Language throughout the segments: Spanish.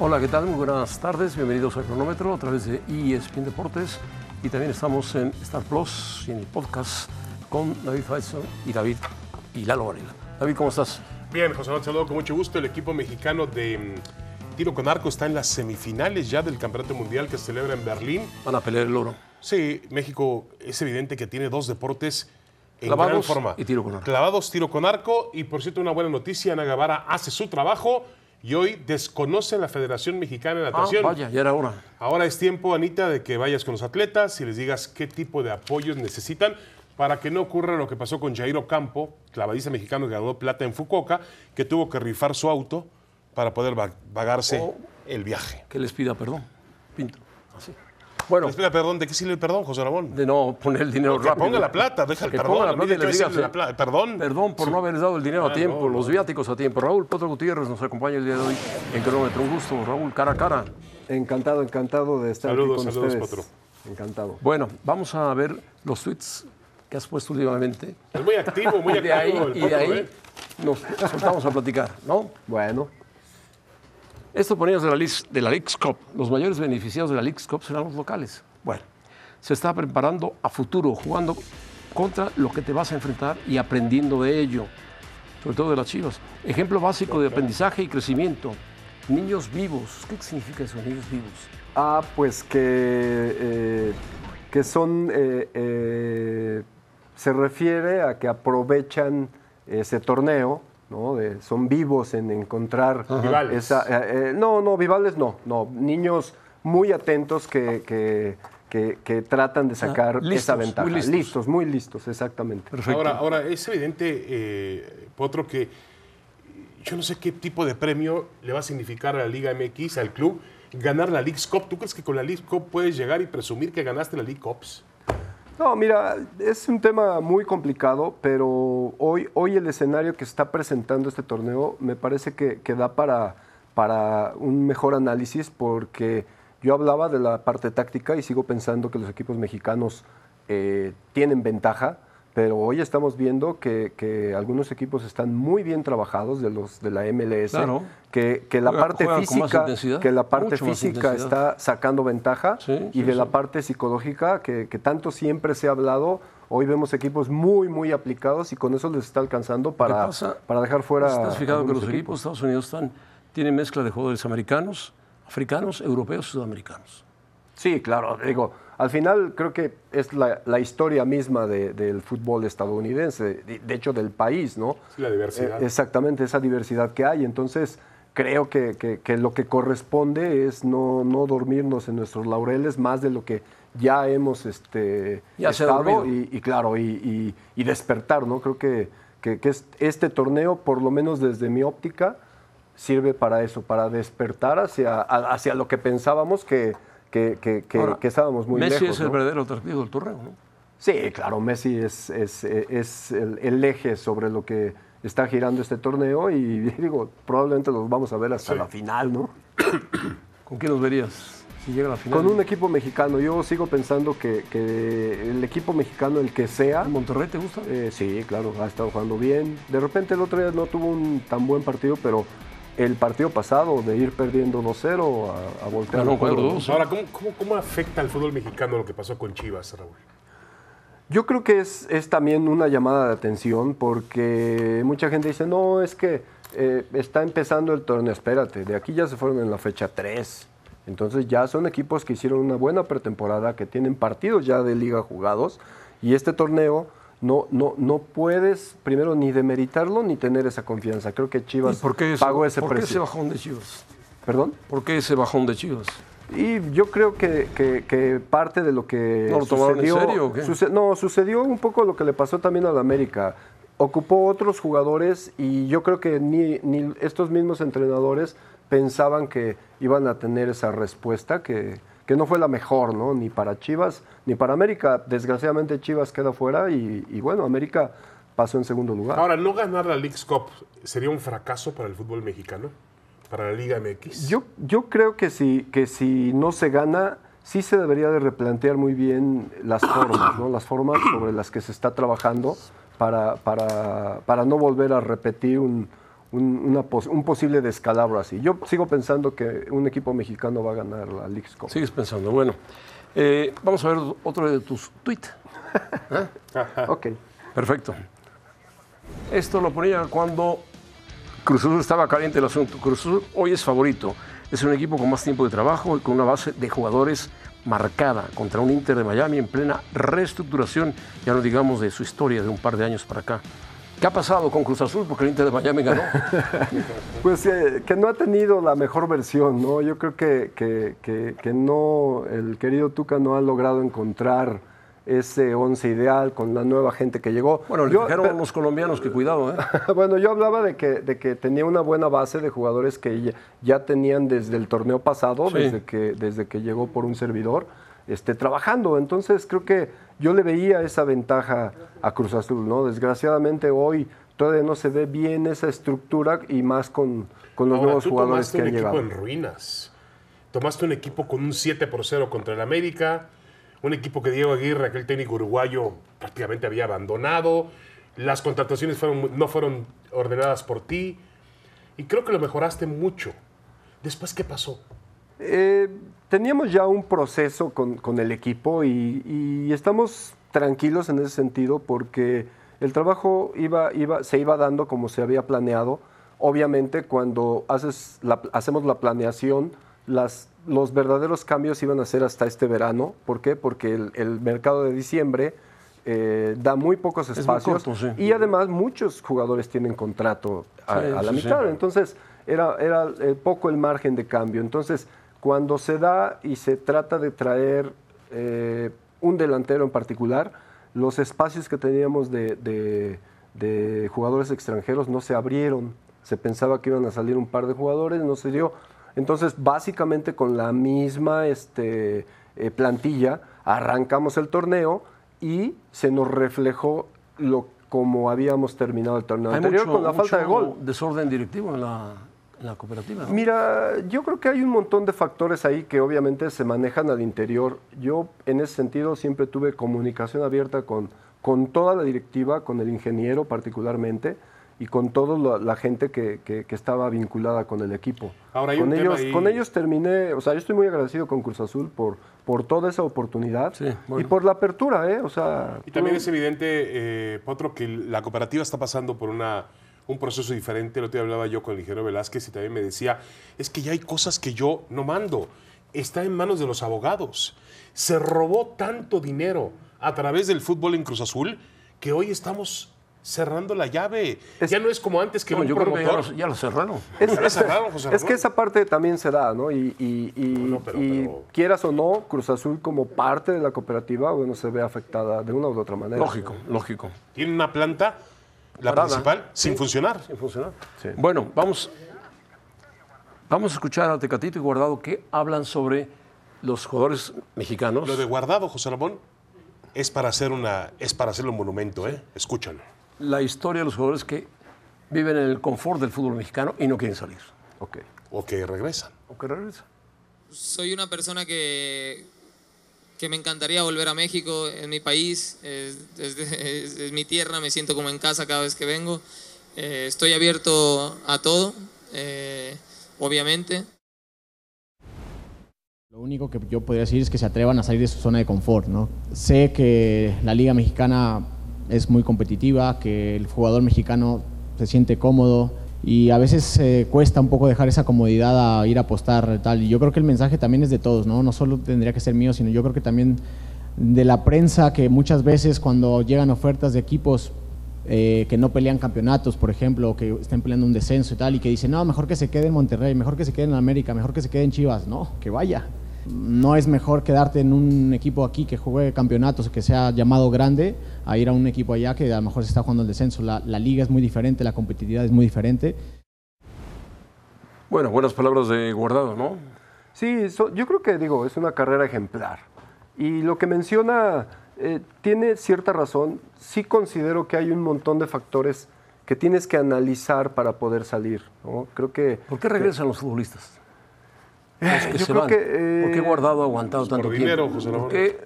Hola, ¿qué tal? Muy buenas tardes. Bienvenidos a Cronómetro a través de ESPN Deportes y también estamos en Star Plus y en el podcast con David Faison y David y Lalo Varela. David, ¿cómo estás? Bien, José Manuel, saludo con mucho gusto. El equipo mexicano de mm, tiro con arco está en las semifinales ya del Campeonato Mundial que se celebra en Berlín. Van a pelear el oro. Sí, México es evidente que tiene dos deportes en Clavados gran forma. y tiro con arco. Clavados, tiro con arco. Y por cierto, una buena noticia, Ana Guevara hace su trabajo y hoy desconoce la Federación Mexicana de Ah, Natación. vaya, ya era hora. Ahora es tiempo, Anita, de que vayas con los atletas y les digas qué tipo de apoyos necesitan para que no ocurra lo que pasó con Jair Ocampo, clavadista mexicano que ganó plata en Fukuoka, que tuvo que rifar su auto para poder va- pagarse Oh. el viaje. Que les pida perdón. Pinto. Así. Bueno, Espera, perdón, ¿de qué sirve el perdón, José Ramón? de no poner el dinero Que rápido. ponga la plata, deja el que perdón, ponga la plata y les diga, sirve la pla- perdón. Perdón por no haberles dado el dinero a Ah, tiempo, no, los viáticos a tiempo. Raúl Potro Gutiérrez nos acompaña el día de hoy en Cronómetro. Un gusto, Raúl, cara a cara. Encantado, encantado de estar Saludos, aquí con saludos, ustedes. Potro. Encantado. Bueno, vamos a ver los tweets que has puesto últimamente. Es muy activo, muy Y de ahí, activo el y de ahí ¿eh? nos soltamos a platicar, ¿no? Bueno, Esto ponías de la, de la Cup. Los mayores beneficiados de la Cup serán los locales. Bueno, se está preparando a futuro, jugando contra lo que te vas a enfrentar y aprendiendo de ello, sobre todo de las chivas. Ejemplo básico de aprendizaje y crecimiento. Niños vivos. ¿Qué significa eso, niños vivos? ah, pues que, eh, que son, eh, eh, se refiere a que aprovechan ese torneo, ¿no? De- son vivos en encontrar Vivales. esa... eh, eh, no, no, vivales no, no, niños muy atentos que, que, que- que tratan de sacar listos, esa muy ventaja. listos. listos, muy listos, exactamente. Perfecto. Ahora, ahora, es evidente, eh, Potro, que yo no sé qué tipo de premio le va a significar a la Liga MX, al club, ganar la League Cup. ¿Tú crees que con la League Cup puedes llegar y presumir que ganaste la League Cups? No, mira, es un tema muy complicado, pero hoy, hoy el escenario que está presentando este torneo me parece que, que da para, para un mejor análisis porque yo hablaba de la parte táctica y sigo pensando que los equipos mexicanos eh, tienen ventaja, pero hoy estamos viendo que, que algunos equipos están muy bien trabajados de los de la MLS, Claro. que, que la parte física, que la parte mucho física está sacando ventaja Sí, y sí, de la sí. parte psicológica que, que tanto siempre se ha hablado. Hoy vemos equipos muy, muy aplicados y con eso les está alcanzando para, para dejar fuera. ¿Estás fijado que los equipos de Estados Unidos están, tienen mezcla de jugadores americanos, africanos, europeos sudamericanos? Sí, claro. Digo, al final creo que es la, la historia misma de- del fútbol estadounidense, de, de hecho del país, ¿no? Sí, la diversidad. Eh, exactamente, esa diversidad que hay. Entonces, creo que, que- que lo que corresponde es no, no dormirnos en nuestros laureles más de lo que ya hemos este, Ya estado y, y claro, y, y- y despertar, ¿no? Creo que, que- que es- este torneo, por lo menos desde mi óptica, sirve para eso, para despertar hacia, hacia lo que pensábamos que, que, que- que- Ahora, que estábamos muy Messi lejos. es el ¿no? verdadero atractivo del torneo, ¿no? Sí, claro, Messi es, es, es el, el eje sobre lo que está girando este torneo y digo, probablemente los vamos a ver hasta la final, ¿no? ¿Con quién los verías si llega a la final? Con un equipo mexicano, yo sigo pensando que, que el equipo mexicano, el que sea, ¿Monterrey te gusta? eh, sí, claro, ha estado jugando bien. De repente el otro día no tuvo un tan buen partido, pero el partido pasado de ir perdiendo 2-0 a, a voltear juego, 4-2. Ahora, ¿cómo, cómo, cómo afecta al fútbol mexicano lo que pasó con Chivas, Raúl? Yo creo que es, es también una llamada de atención porque mucha gente dice, no, es que eh, está empezando el torneo, espérate, de aquí ya se fueron en la fecha 3. Entonces ya son equipos que hicieron una buena pretemporada, que tienen partidos ya de liga jugados y este torneo no, no, no puedes, primero, ni demeritarlo ni tener esa confianza. Creo que Chivas ¿Y por qué ese, pagó ese por qué ese precio. bajón de Chivas? ¿Perdón? ¿Por qué ese bajón de Chivas? Y yo creo que, que- que parte de lo que ¿No lo tomaron en sucedió, serio o qué? suce- no, sucedió un poco lo que le pasó también a la América. Ocupó otros jugadores y yo creo que ni, ni estos mismos entrenadores pensaban que iban a tener esa respuesta que, que no fue la mejor, ¿no? Ni para Chivas ni para América. Desgraciadamente Chivas queda fuera y, y bueno, América pasó en segundo lugar. Ahora, no ganar la League's Cup sería un fracaso para el fútbol mexicano, para la Liga MX. Yo, yo creo que si, que si no se gana, sí se debería de replantear muy bien las formas, ¿no? Las formas sobre las que se está trabajando para, para, para no volver a repetir un, un, una pos- un posible descalabro así. Yo sigo pensando que un equipo mexicano va a ganar la League's Cup. Sigues pensando. Bueno, eh, vamos a ver otro de tus tweets. Ok. Perfecto. Esto lo ponía cuando Cruz Azul estaba caliente el asunto. Cruz Azul hoy es favorito. Es un equipo con más tiempo de trabajo y con una base de jugadores marcada contra un Inter de Miami en plena reestructuración, ya no digamos de su historia de un par de años para acá. ¿Qué ha pasado con Cruz Azul? Porque el Inter de Miami ganó. Pues eh, que no ha tenido la mejor versión, ¿no? Yo creo que, que, que- que no, el querido Tuca no ha logrado encontrar ese once ideal con la nueva gente que llegó. Bueno, le dijeron a los colombianos que cuidado, ¿eh? bueno, yo hablaba de que, de que tenía una buena base de jugadores que ya, ya tenían desde el torneo pasado, Sí. desde, que, desde que llegó por un servidor, este, trabajando. Entonces creo que yo le veía esa ventaja a Cruz Azul, ¿no? Desgraciadamente hoy todavía no se ve bien esa estructura y más con, con los Ahora, nuevos tú jugadores tomaste que un han equipo llegado. en ruinas. Tomaste un equipo con un 7 por 0 contra el América. Un equipo que Diego Aguirre, aquel técnico uruguayo, prácticamente había abandonado. Las contrataciones fueron, no fueron ordenadas por ti. Y creo que lo mejoraste mucho. Después, ¿qué pasó? Eh, teníamos ya un proceso con, con el equipo y, y estamos tranquilos en ese sentido porque el trabajo iba, iba, se iba dando como se había planeado. Obviamente cuando haces la- hacemos la planeación, las, los verdaderos cambios iban a ser hasta este verano. ¿Por qué? Porque el, el mercado de diciembre eh, da muy pocos muy espacios corto, sí. y además muchos jugadores tienen contrato a, Sí, a la mitad. sí. Entonces, era, era eh, poco el margen de cambio. Entonces, cuando se da y se trata de traer eh, un delantero en particular, los espacios que teníamos de, de- de jugadores extranjeros no se abrieron. Se pensaba que iban a salir un par de jugadores, no se dio. Entonces, básicamente con la misma este, eh, plantilla, arrancamos el torneo y se nos reflejó lo como habíamos terminado el torneo Hay anterior mucho- con la falta de gol. desorden directivo en la, la cooperativa. ¿no? Mira, yo creo que hay un montón de factores ahí que obviamente se manejan al interior. Yo en ese sentido siempre tuve comunicación abierta con, con toda la directiva, con el ingeniero particularmente y con toda la, la gente que, que- que estaba vinculada con el equipo. Ahora, hay con, un tema ellos, ahí- con ellos terminé, o sea, yo estoy muy agradecido con Cruz Azul por, por toda esa oportunidad Sí, y por la apertura, ¿eh? O sea, Y también tú- es evidente, eh, Potro, que la cooperativa está pasando por una, un proceso diferente. El otro día hablaba yo con el ingeniero Velázquez y también me decía, es que ya hay cosas que yo no mando. Está en manos de los abogados. Se robó tanto dinero a través del fútbol en Cruz Azul que hoy estamos cerrando la llave. Es- ya no es como antes que No, un yo creo que ya lo, ya lo cerraron. Es, Ya lo cerraron, José es Ramón. que esa parte también se da, ¿no? Y, y- y- No, no, pero- y pero- quieras o no, Cruz Azul como parte de la cooperativa, bueno, se ve afectada de una u otra manera. Lógico, lógico. Tiene una planta, la Parada. principal, sin Sí. funcionar. Sin funcionar. Sí. Bueno, vamos, vamos a escuchar a Tecatito y Guardado que hablan sobre los jugadores mexicanos. Lo de guardado, José Ramón, es para hacer una, es para hacerle un monumento, ¿eh? Escúchalo. La historia de los jugadores que viven en el confort del fútbol mexicano y no quieren salir. Ok. O que regresan. ¿O que regresan? Soy una persona que, me encantaría volver a México, es mi país, es mi tierra, me siento como en casa cada vez que vengo. Eh, estoy abierto a todo, eh, obviamente. Lo único que yo podría decir es que se atrevan a salir de su zona de confort. ¿no? Sé que la liga mexicana es muy competitiva, que el jugador mexicano se siente cómodo y a veces eh, cuesta un poco dejar esa comodidad a ir a apostar tal. Y yo creo que el mensaje también es de todos, ¿no? No solo tendría que ser mío, sino yo creo que también de la prensa que muchas veces cuando llegan ofertas de equipos eh, que no pelean campeonatos, por ejemplo, que estén peleando un descenso y tal, y que dicen, no, mejor que se quede en Monterrey, mejor que se quede en América, mejor que se quede en Chivas. No, que vaya. No es mejor quedarte en un equipo aquí que juegue campeonatos, que sea llamado grande, a ir a un equipo allá que a lo mejor se está jugando el descenso. La, la liga es muy diferente, la competitividad es muy diferente. Bueno, buenas palabras de Guardado, ¿no? Sí, so- yo creo que digo, es una carrera ejemplar. Y lo que menciona eh, tiene cierta razón. Sí considero que hay un montón de factores que tienes que analizar para poder salir. ¿no? Creo que ¿Por qué regresan los futbolistas? Los que yo se creo van. que, eh, ¿Por qué Guardado ha aguantado por tanto dinero, tiempo? José Ramón. ¿Por qué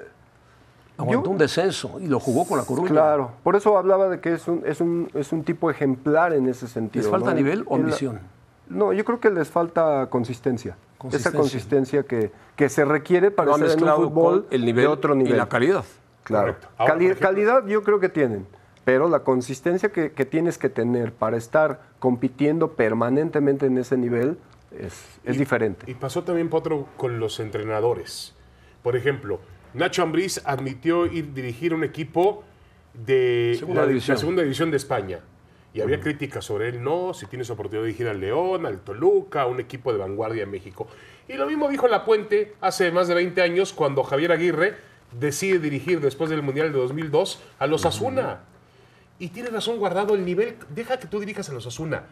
aguantó Yo- un descenso y lo jugó con la Coruña? Claro, por eso hablaba de que es un, es un, es un tipo ejemplar en ese sentido. ¿Les falta ¿no? nivel o ambición? No, yo creo que les falta consistencia. Consistencia. Esa consistencia que, que se requiere para estar en un fútbol el nivel de otro nivel. y la calidad. Claro. Ahora, Cali- por ejemplo- calidad yo creo que tienen, pero la consistencia que, que tienes que tener para estar compitiendo permanentemente en ese nivel es, es Y- diferente. Y pasó también, Potro, con los entrenadores. Por ejemplo, Nacho Ambriz admitió ir dirigir un equipo de Segunda la, división. la segunda división de España. Y había críticas sobre él, no, si tienes oportunidad de dirigir al León, al Toluca, un equipo de vanguardia en México. Y lo mismo dijo La Puente hace más de 20 años cuando Javier Aguirre decide dirigir después del Mundial de 2002 a los Asuna. Y tiene razón guardado el nivel, deja que tú dirijas a los Asuna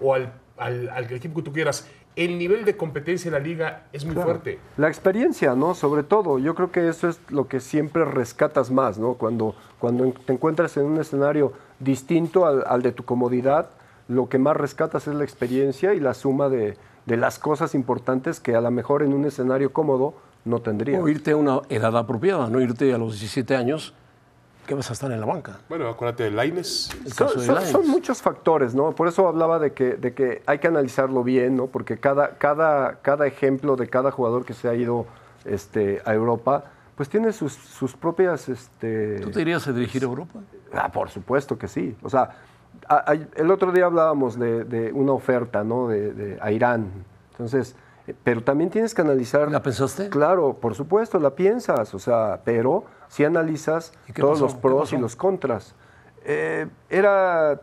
o al, al- al equipo que tú quieras. El nivel de competencia en la liga es muy Claro. fuerte. La experiencia, ¿no? Sobre todo, yo creo que eso es lo que siempre rescatas más, ¿no? Cuando, cuando te encuentras en un escenario distinto al, al de tu comodidad, lo que más rescatas es la experiencia y la suma de, de las cosas importantes que a lo mejor en un escenario cómodo no tendrías. O irte a una edad apropiada, no irte a los 17 años que vas a estar en la banca. Bueno, acuérdate de Laines. El Son, muchos factores, ¿no? Por eso hablaba de que, de que hay que analizarlo bien, ¿no? Porque cada, cada, cada ejemplo de cada jugador que se ha ido este, a Europa, pues tiene sus, sus propias... Este, ¿Tú te irías a dirigir a Europa? Ah, por supuesto que sí. O sea, a- a- el otro día hablábamos de, de una oferta, ¿no? De, de- a Irán. Entonces, pero también tienes que analizar... ¿La pensaste? Claro, por supuesto, la piensas, o sea, pero si analizas ¿Y qué todos pasó? los ¿Qué pros y los contras. Eh, era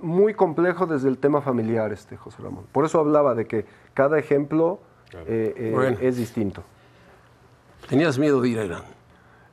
muy complejo desde el tema familiar, este José Ramón. Por eso hablaba de que cada ejemplo eh, eh, Bueno. es distinto. ¿Tenías miedo de ir a Irán?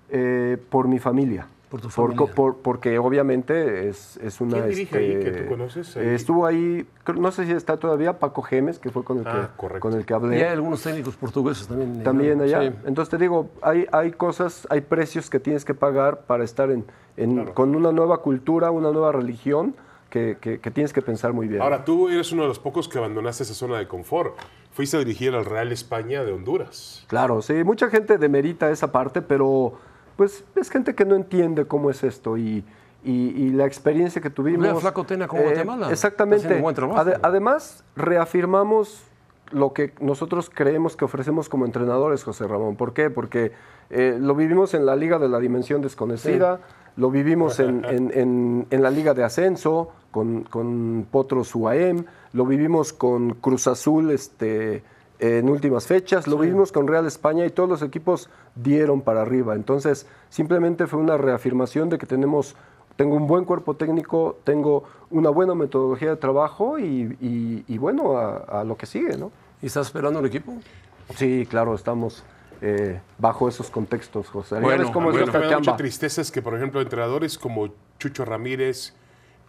Eh, por mi familia. Por tu Por- familia. por- porque obviamente es, es una... ¿Quién dirige ahí este, que tú conoces ahí? eh, estuvo ahí, no sé si está todavía, Paco Gemes, que fue con el, Ah, que, con el que Y hablé. hay algunos técnicos portugueses también. También allá. Sí. Entonces te digo, hay, hay cosas, hay precios que tienes que pagar para estar en, en- con una nueva cultura, una nueva religión que, que- que tienes que pensar muy bien. Ahora, tú eres uno de los pocos que abandonaste esa zona de confort. Fuiste a dirigir al Real España de Honduras. Claro, sí, mucha gente demerita esa parte, pero pues es gente que no entiende cómo es esto y, y- y la experiencia que tuvimos. Flaco Tena con Guatemala. Está Exactamente. buen además, reafirmamos lo que nosotros creemos que ofrecemos como entrenadores, José Ramón. ¿Por qué? Porque eh, lo vivimos en la Liga de la Dimensión Desconocida, lo vivimos en, en- en- en la Liga de Ascenso con, con Potros UAM, lo vivimos con Cruz Azul este, en últimas fechas, lo vivimos con Real España y todos los equipos dieron para arriba. Entonces, simplemente fue una reafirmación de que tenemos tengo un buen cuerpo técnico, tengo una buena metodología de trabajo y, y- y bueno, a, a lo que sigue, ¿no? ¿Y estás esperando un equipo? Sí, claro, estamos eh, bajo esos contextos, José. Bueno, ves cómo Bueno, es me da mucha tristeza es que, por ejemplo, entrenadores como Chucho Ramírez,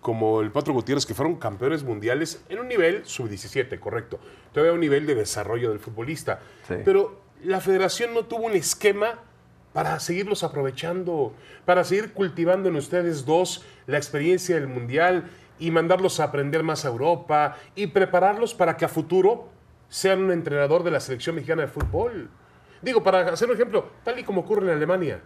como el Patro Gutiérrez, que fueron campeones mundiales en un nivel sub-17, correcto. Todavía un nivel de desarrollo del futbolista. Sí. Pero la federación no tuvo un esquema para seguirlos aprovechando, para seguir cultivando en ustedes dos la experiencia del mundial y mandarlos a aprender más a Europa y prepararlos para que a futuro sean un entrenador de la selección mexicana de fútbol. Digo, para hacer un ejemplo, tal y como ocurre en Alemania.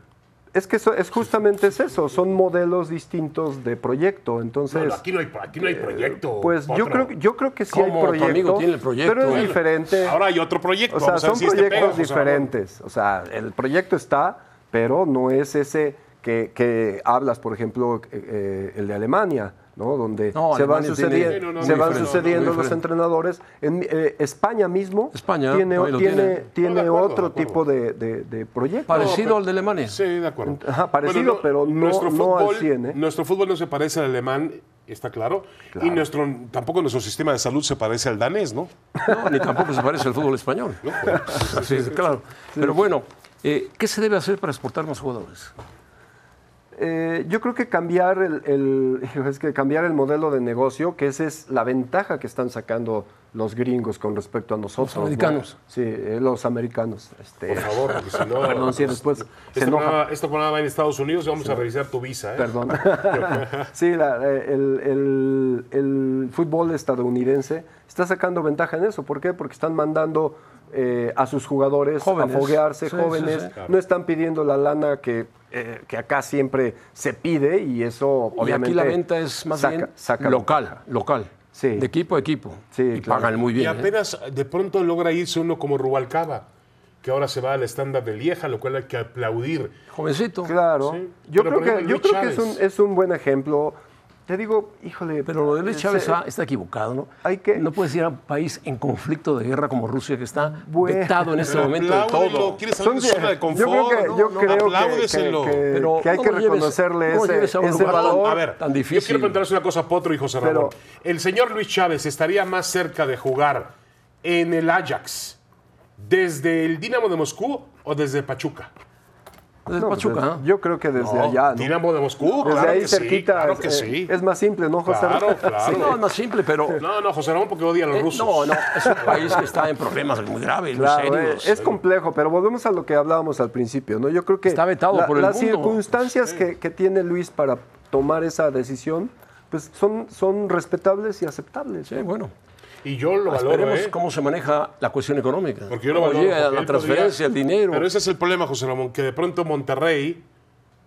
Es que eso, es justamente es eso, son modelos distintos de proyecto, entonces... No, no, aquí no hay, aquí no hay proyecto. Pues yo creo, yo creo que sí hay ¿Cómo? Tu amigo proyecto, tiene el proyecto. pero es Bueno, diferente. Ahora hay otro proyecto. O sea, vamos son si este pega, proyectos diferentes. O sea, el proyecto está, pero no es ese que, que hablas, por ejemplo, eh, eh, el de Alemania. ¿No? donde No, se van, sucediendo, no, se van los entrenadores. En eh, España mismo España, tiene, tiene, tiene. acuerdo, otro de tipo de, de, de proyecto. Parecido pero- al de Alemania. Sí, de acuerdo. Ajá, parecido, pero no- nuestro no al fútbol, 100, ¿eh? Nuestro fútbol no se parece al alemán, está claro. Y nuestro, tampoco nuestro sistema de salud se parece al danés, ¿no? No, ni tampoco se parece al fútbol español. Sí, sí, claro. Pero bueno, eh, ¿qué se debe hacer para exportar más jugadores? Eh, yo creo que cambiar el, el- es que cambiar el modelo de negocio, que esa es la ventaja que están sacando los gringos con respecto a nosotros. ¿no? americanos. Sí, eh, los americanos. Este, Por favor, porque si no. Perdón, sí, después se Este enoja. programa, este programa va en Estados Unidos y vamos a revisar tu visa, ¿eh? Perdón. sí, la- eh, el, el- el fútbol estadounidense está sacando ventaja en eso. ¿Por qué? Porque están mandando eh, a sus jugadores Jóvenes. a foguearse, Sí, jóvenes. sí, sí. No están pidiendo la lana que, eh, que acá siempre se pide y eso Y obviamente... aquí la venta es más saca- bien saca local, local. Sí. De equipo a equipo. Sí, y claro. pagan muy Y bien. ¿eh? apenas de pronto logra irse uno como Rubalcaba, que ahora se va al estándar de Lieja, lo cual hay que aplaudir. Jovencito. Claro. Sí. Yo creo que, yo creo que es un, es un buen ejemplo. Te digo, híjole. Pero lo de Luis Chávez está, está equivocado, ¿no? Hay que- No puedes ir a un país en conflicto de guerra como Rusia, que está Bueno. vetado en este momento de todo. ¿Quieres salir de zona de confort? yo creo que, No, yo no, creo que- apláudeselo. que, que- Pero que hay no que lleves- reconocerle no lo ese, lleves a un ese lugar valor. A ver, tan yo difícil. quiero preguntarles una cosa a Potro y José Ramón. Pero- ¿El señor Luis Chávez estaría más cerca de jugar en el Ajax desde el Dinamo de Moscú o desde Pachuca? Desde No, Pachuca, pues, ¿eh? Yo creo que desde No, allá. ¿no? Dinamo de Moscú, Desde claro ahí que sí, cerquita. claro es, que eh, sí. es más simple, ¿no, José? Claro, claro. Sí, no, es más simple, pero... No, no, José Ramón porque odia a los Eh, rusos. no, no, es un país que está en problemas muy graves, muy Claro, serios. eh, es complejo, pero volvemos a lo que hablábamos al principio, ¿no? Yo creo que Está vetado la- por el las mundo. circunstancias que, que tiene Luis para tomar esa decisión, pues son, son respetables y aceptables. Sí, ¿no? bueno. Y yo lo valoro, Esperemos ¿eh? cómo se maneja la cuestión económica. Porque yo lo Cómo valoro. llega la transferencia, podría- el dinero. Pero ese es el problema, José Ramón, que de pronto Monterrey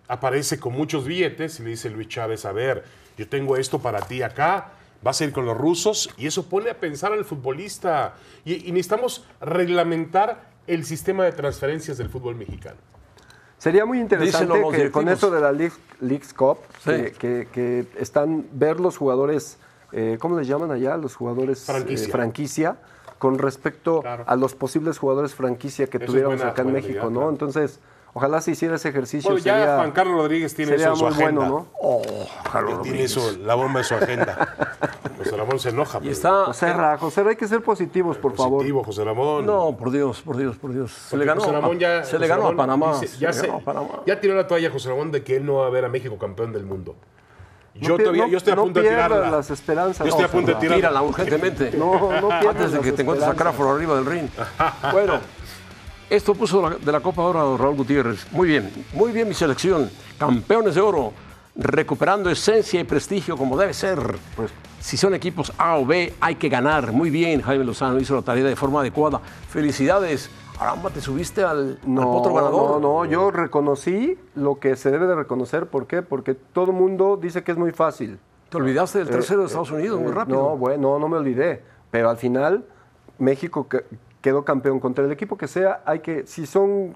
aparece con muchos billetes y le dice Luis Chávez, a ver, yo tengo esto para ti acá, vas a ir con los rusos y eso pone a pensar al futbolista. Y, y necesitamos reglamentar el sistema de transferencias del fútbol mexicano. Sería muy interesante que con eso de la League- Leagues Cup, Sí. que, que- que están ver los jugadores, eh, ¿cómo les llaman allá? Los jugadores eh, Franquicia. con respecto Claro. a los posibles jugadores franquicia que Eso es tuviéramos buena- acá en México, idea, ¿no? claro. Entonces, ojalá se hiciera ese ejercicio. Bueno, ya sería, Juan Carlos Rodríguez tiene sería eso en su muy agenda. bueno, ¿no? Oh, Carlos Tiene eso, la bomba en su agenda. José Ramón se enoja. Y pero está... José Ra, José Ra, hay que ser positivos, por favor. positivo, José Ramón. No, por Dios, por Dios, por Dios. Se Porque le ganó, José Ramón ya, a, se José le ganó Ramón a Panamá. dice- se ya, le se- ganó a Panamá. ya tiró la toalla José Ramón de que él no va a ver a México campeón del mundo. Yo, No todavía, no- yo estoy a no punto de tirarla. las esperanzas. Yo estoy a punto de tirarla. Tírala urgentemente. No, no pierdas Antes de que te encuentres a. Crawford arriba del ring. Bueno, esto puso de la Copa ahora Raúl Gutiérrez. Muy bien, muy bien mi selección. Campeones de oro, recuperando esencia y prestigio como debe ser. Pues- si son equipos A o B, hay que ganar. Muy bien, Jaime Lozano hizo la tarea de forma adecuada. Felicidades. Aramba, te subiste al, al No, potro ganador. no, no, yo reconocí lo que se debe de reconocer. ¿Por qué? Porque todo el mundo dice que es muy fácil. Te olvidaste del tercero de Eh, Estados eh, Unidos, muy eh, rápido. No, bueno, no me olvidé. Pero al final, México que- quedó campeón. Contra el equipo que sea, hay que, si son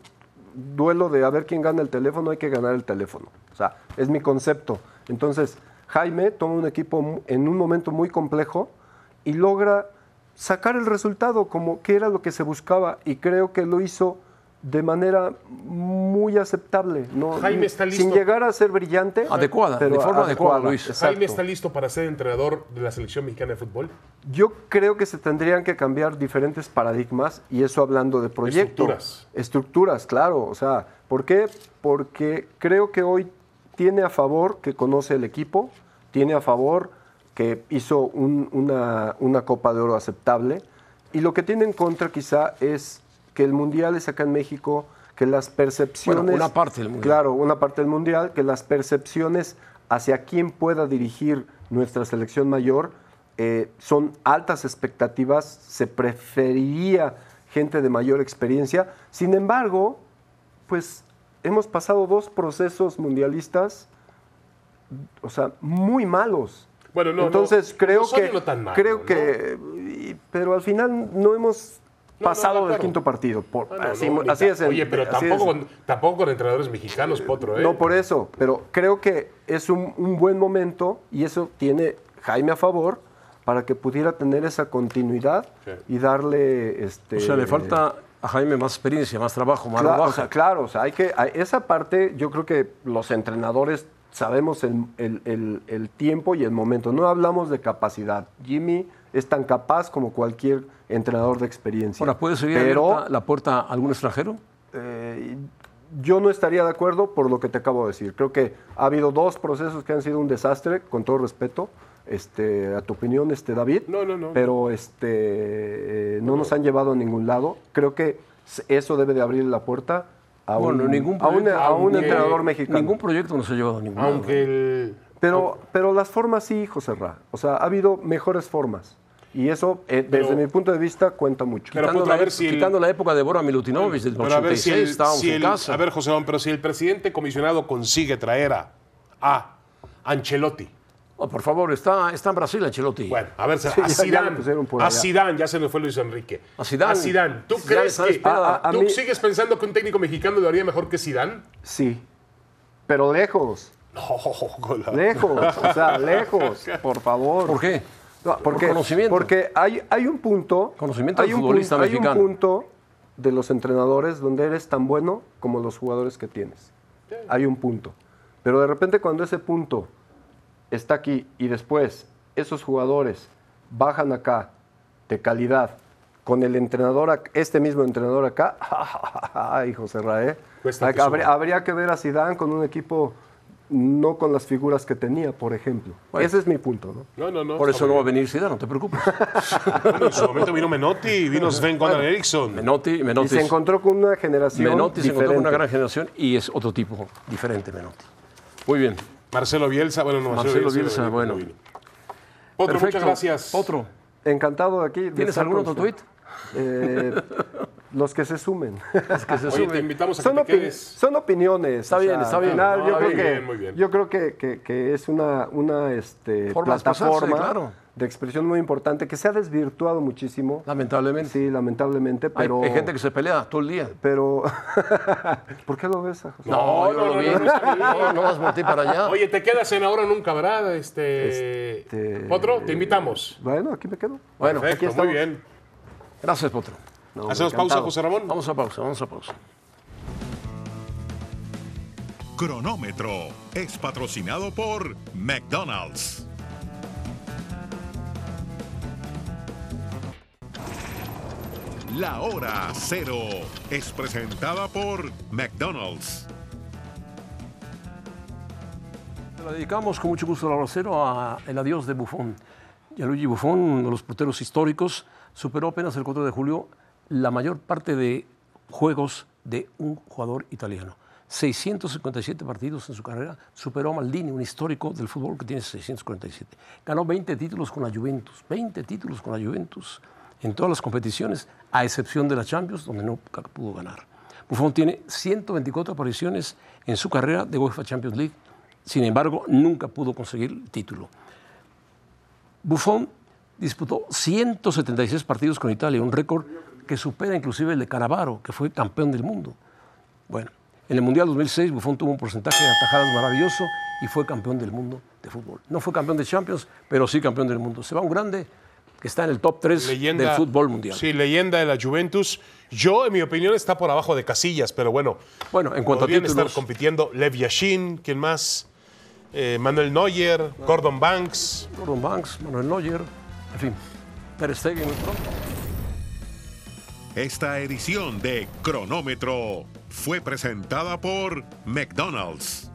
duelo de a ver quién gana el teléfono, hay que ganar el teléfono. O sea, es mi concepto. Entonces, Jaime toma un equipo en un momento muy complejo y logra sacar el resultado como que era lo que se buscaba y creo que lo hizo de manera muy aceptable, no Jaime está listo. sin llegar a ser brillante, Adecuada, de forma adecuada, Luis. exacto. Jaime está listo para ser entrenador de la selección mexicana de fútbol. Yo creo que se tendrían que cambiar diferentes paradigmas y eso hablando de proyectos. Estructuras. Estructuras, claro. O sea, ¿por qué? Porque creo que hoy tiene a favor que conoce el equipo, tiene a favor que hizo un- una, una Copa de Oro aceptable y lo que tiene en contra quizá es que el Mundial es acá en México, que las percepciones... Bueno, una parte del Mundial. Claro, una parte del Mundial, que las percepciones hacia quién pueda dirigir nuestra selección mayor eh, son altas expectativas, se preferiría gente de mayor experiencia. Sin embargo, pues hemos pasado dos procesos mundialistas, o sea, muy malos. Bueno, no, Entonces no, creo no que no tan malos, creo ¿no? que pero al final no hemos No, no, pasado de del quinto partido. Por- no, así, así es. Oye, pero así tampoco, es. con, tampoco con entrenadores mexicanos, Potro, ¿eh? No, por eso, pero creo que es un, un buen momento y eso tiene Jaime a favor para que pudiera tener esa continuidad Sí. y darle... Este, O sea, le falta a Jaime más experiencia, más trabajo, más Cla- o rodaje. sea, claro, o sea, hay que, a- esa parte yo creo que los entrenadores sabemos el, el- el- el tiempo y el momento. No hablamos de capacidad. Jimmy es tan capaz como cualquier entrenador de experiencia. Ahora, ¿puede seguir Pero la puerta a algún extranjero? eh, yo no estaría de acuerdo por lo que te acabo de decir. Creo que ha habido dos procesos que han sido un desastre, con todo respeto. Este, a tu opinión, este David. No, no, no. Pero este, eh, no nos han llevado a ningún lado. Creo que s- eso debe de abrir la puerta a un, Bueno, ningún a a un entrenador mexicano. Ningún proyecto no se ha llevado a ningún lado. Aunque el... Pero, pero las formas sí, José Ra. O sea, ha habido mejores formas. Y eso, eh, Pero- desde mi punto de vista, cuenta mucho. Pero, Quitando, Potro, a la, ver si el- quitando la época de Bora Milutinovich del Pero a ver 86, si el, estábamos si en el- casa. A ver, José Ramón, pero si el presidente comisionado consigue traer a, a Ancelotti. Oh, por favor, está, está en Brasil Ancelotti. Bueno, a ver, Sí, a ya- ya Zidane, pusieron por a. Zidane, ya se nos fue Luis Enrique. A Zidane. A Zidane. ¿Tú Zidane crees que esperada. A- a tú mí- sigues pensando que un técnico mexicano lo haría mejor que Zidane? Sí. Pero lejos. No, Lejos. O sea, lejos. Por favor. ¿Por qué? No, porque, conocimiento. Porque hay, hay un punto. Conocimiento hay un futbolista punto, mexicano. Hay un punto de los entrenadores donde eres tan bueno como los jugadores que tienes. Hay un punto. Pero de repente cuando ese punto está aquí y después esos jugadores bajan acá de calidad con el entrenador, este mismo entrenador acá, ay, José Raé, que habría, habría que ver a Zidane con un equipo no con las figuras que tenía, por ejemplo. Bueno. Ese es mi punto, ¿no? No, no, no. Por eso no va a venir Zidane, no te preocupes. Bueno, en su momento vino Menotti y vino Sven Goran Eriksson. Menotti, Menotti, Y se encontró con una generación Menotti se encontró con una gran generación y es otro tipo diferente Menotti. Muy bien. Marcelo Bielsa, bueno, no, Marcelo Bielsa, Bielsa, no bueno. Perfecto. muchas gracias. Otro. Encantado de aquí. ¿Tienes algún otro tuit? Eh, los que se sumen. Que se Oye, te invitamos a que son, te opini- quedes. son opiniones. Está o bien, está bien. final, No, yo, muy creo que, bien, muy bien. yo creo que, que- que es una, una este, plataforma claro. De expresión muy importante que se ha desvirtuado muchísimo. Lamentablemente. Sí, lamentablemente, pero... hay, gente que se pelea todo el día. Pero... ¿Por qué lo ves, José? No, No, yo no, lo vi. no, no. No, para allá. Oye, te quedas en ahora nunca, ¿verdad? Este... Este- Potro, te invitamos. Bueno, aquí me quedo. bueno, aquí Perfecto, estamos. muy bien. gracias, Potro. No, ¿Hacemos pausa, José Ramón? Vamos a pausa, vamos a pausa. Cronómetro es patrocinado por McDonald's. La hora cero es presentada por McDonald's. Le dedicamos con mucho gusto al hora cero a adiós de Buffon. Gianluigi Buffon, uno de los porteros históricos, superó apenas el 4 de julio la mayor parte de juegos de un jugador italiano. 657 partidos en su carrera, superó a Maldini, un histórico del fútbol que tiene 647. Ganó 20 títulos con la Juventus, 20 títulos con la Juventus en todas las competiciones, a excepción de la Champions, donde no pudo ganar. Buffon tiene 124 apariciones en su carrera de UEFA Champions League, sin embargo, nunca pudo conseguir el título. Buffon disputó 176 partidos con Italia, un récord que supera inclusive el de Cannavaro, que fue campeón del mundo. Bueno, en el Mundial 2006 Buffon tuvo un porcentaje de atajadas maravilloso y fue campeón del mundo de fútbol. No fue campeón de Champions, pero sí campeón del mundo. Se va un grande que está en el top 3 Leyenda del fútbol mundial. Sí, leyenda de la Juventus. Yo, en mi opinión, está por abajo de Casillas, pero bueno. Bueno, en cuanto a títulos- estar compitiendo Lev Yashin, ¿quién más? Eh, Manuel Neuer, Gordon Banks. Gordon Banks, Manuel Neuer, en fin, Ter Stegen. Esta edición de Cronómetro fue presentada por McDonald's.